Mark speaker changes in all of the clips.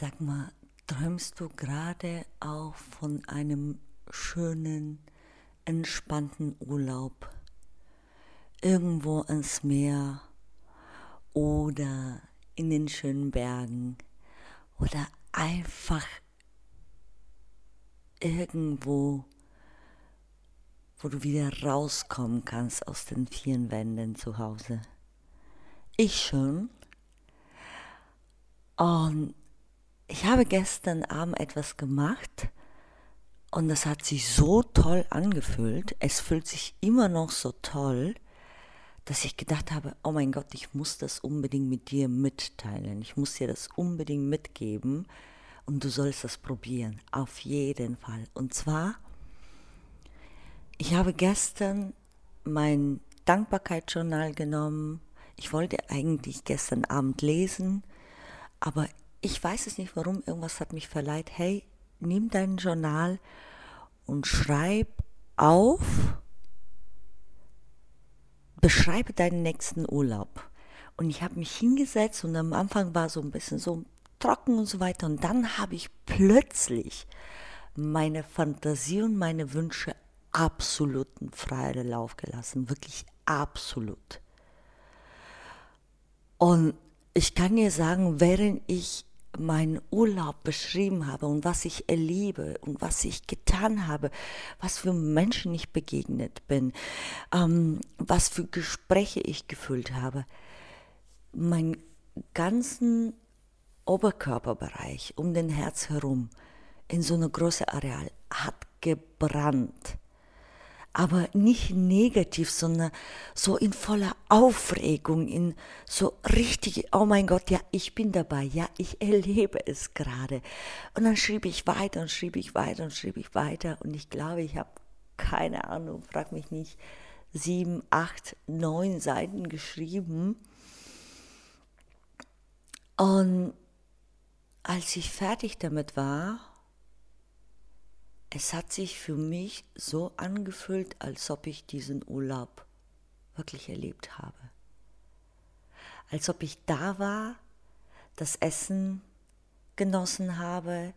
Speaker 1: Sag mal, träumst du gerade auch von einem schönen, entspannten Urlaub? Irgendwo ans Meer oder in den schönen Bergen oder einfach irgendwo, wo du wieder rauskommen kannst aus den vier Wänden zu Hause. Ich schon. Und ich habe gestern Abend etwas gemacht und das hat sich so toll angefühlt. Es fühlt sich immer noch so toll, dass ich gedacht habe, oh mein Gott, ich muss das unbedingt mit dir mitteilen. Ich muss dir das unbedingt mitgeben und du sollst das probieren, auf jeden Fall. Und zwar, ich habe gestern mein Dankbarkeitsjournal genommen. Ich wollte eigentlich gestern Abend lesen, aber ich weiß es nicht warum, irgendwas hat mich verleiht. Hey, nimm dein Journal und schreib auf, beschreibe deinen nächsten Urlaub. Und ich habe mich hingesetzt und am Anfang war so ein bisschen so trocken und so weiter. Und dann habe ich plötzlich meine Fantasie und meine Wünsche absoluten freien Lauf gelassen. Wirklich absolut. Und ich kann dir sagen, während ich meinen Urlaub beschrieben habe und was ich erlebe und was ich getan habe, was für Menschen ich begegnet bin, ähm, was für Gespräche ich gefühlt habe. Mein ganzen Oberkörperbereich um den Herz herum in so eine große Areal hat gebrannt aber nicht negativ, sondern so in voller Aufregung, in so richtig, oh mein Gott, ja, ich bin dabei, ja, ich erlebe es gerade. Und dann schrieb ich weiter und schrieb ich weiter und schrieb ich weiter und ich glaube, ich habe keine Ahnung, frag mich nicht, sieben, acht, neun Seiten geschrieben. Und als ich fertig damit war, es hat sich für mich so angefühlt, als ob ich diesen Urlaub wirklich erlebt habe. Als ob ich da war, das Essen genossen habe,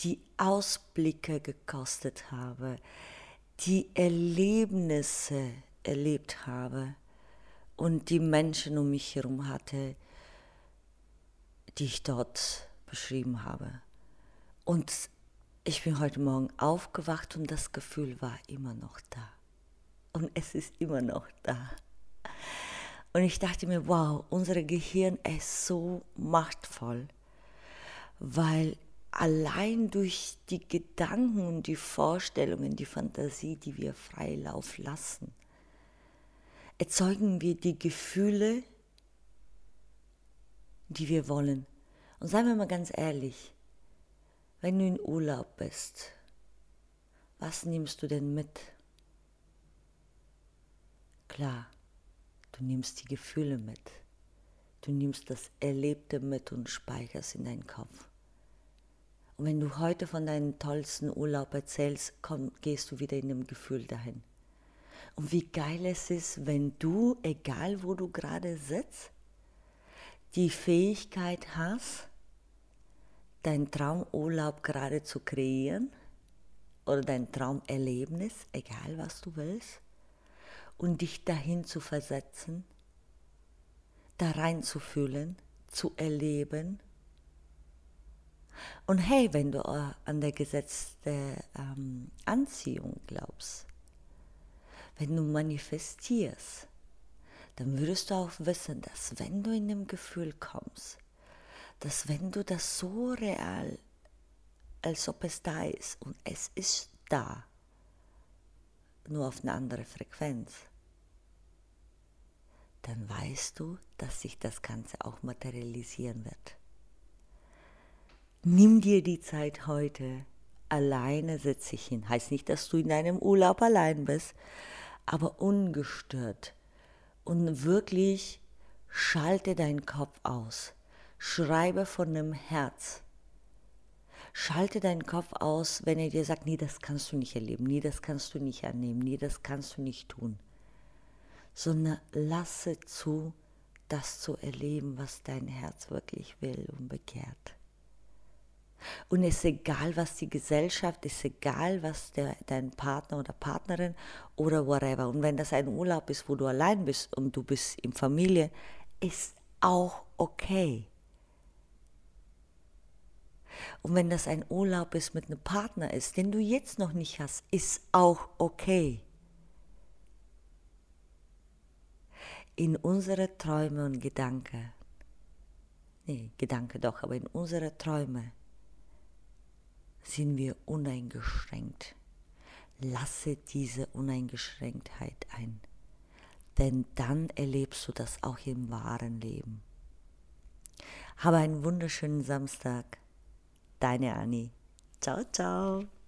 Speaker 1: die Ausblicke gekostet habe, die Erlebnisse erlebt habe und die Menschen um mich herum hatte, die ich dort beschrieben habe. Und ich bin heute Morgen aufgewacht und das Gefühl war immer noch da. Und es ist immer noch da. Und ich dachte mir, wow, unser Gehirn ist so machtvoll, weil allein durch die Gedanken und die Vorstellungen, die Fantasie, die wir freilauf lassen, erzeugen wir die Gefühle, die wir wollen. Und seien wir mal ganz ehrlich, wenn du in Urlaub bist, was nimmst du denn mit? Klar, du nimmst die Gefühle mit. Du nimmst das Erlebte mit und speicherst in deinen Kopf. Und wenn du heute von deinem tollsten Urlaub erzählst, komm, gehst du wieder in dem Gefühl dahin. Und wie geil es ist, wenn du, egal wo du gerade sitzt, die Fähigkeit hast, dein Traumurlaub gerade zu kreieren oder dein Traumerlebnis, egal was du willst, und dich dahin zu versetzen, da reinzufühlen, zu erleben. Und hey, wenn du an der gesetzte ähm, Anziehung glaubst, wenn du manifestierst, dann würdest du auch wissen, dass wenn du in dem Gefühl kommst, dass wenn du das so real, als ob es da ist und es ist da, nur auf eine andere Frequenz, dann weißt du, dass sich das Ganze auch materialisieren wird. Nimm dir die Zeit heute. Alleine setz dich hin. Heißt nicht, dass du in deinem Urlaub allein bist, aber ungestört. Und wirklich schalte deinen Kopf aus. Schreibe von dem Herz. Schalte deinen Kopf aus, wenn er dir sagt, nee, das kannst du nicht erleben, nee, das kannst du nicht annehmen, nee, das kannst du nicht tun. Sondern lasse zu, das zu erleben, was dein Herz wirklich will und begehrt. Und es ist egal, was die Gesellschaft, ist egal, was der, dein Partner oder Partnerin oder whatever. Und wenn das ein Urlaub ist, wo du allein bist und du bist in Familie, ist auch okay. Und wenn das ein Urlaub ist mit einem Partner ist, den du jetzt noch nicht hast, ist auch okay. In unsere Träume und Gedanken, nee, Gedanke doch, aber in unsere Träume sind wir uneingeschränkt. Lasse diese Uneingeschränktheit ein, denn dann erlebst du das auch im wahren Leben. Habe einen wunderschönen Samstag. Deine Annie. Ciao, ciao.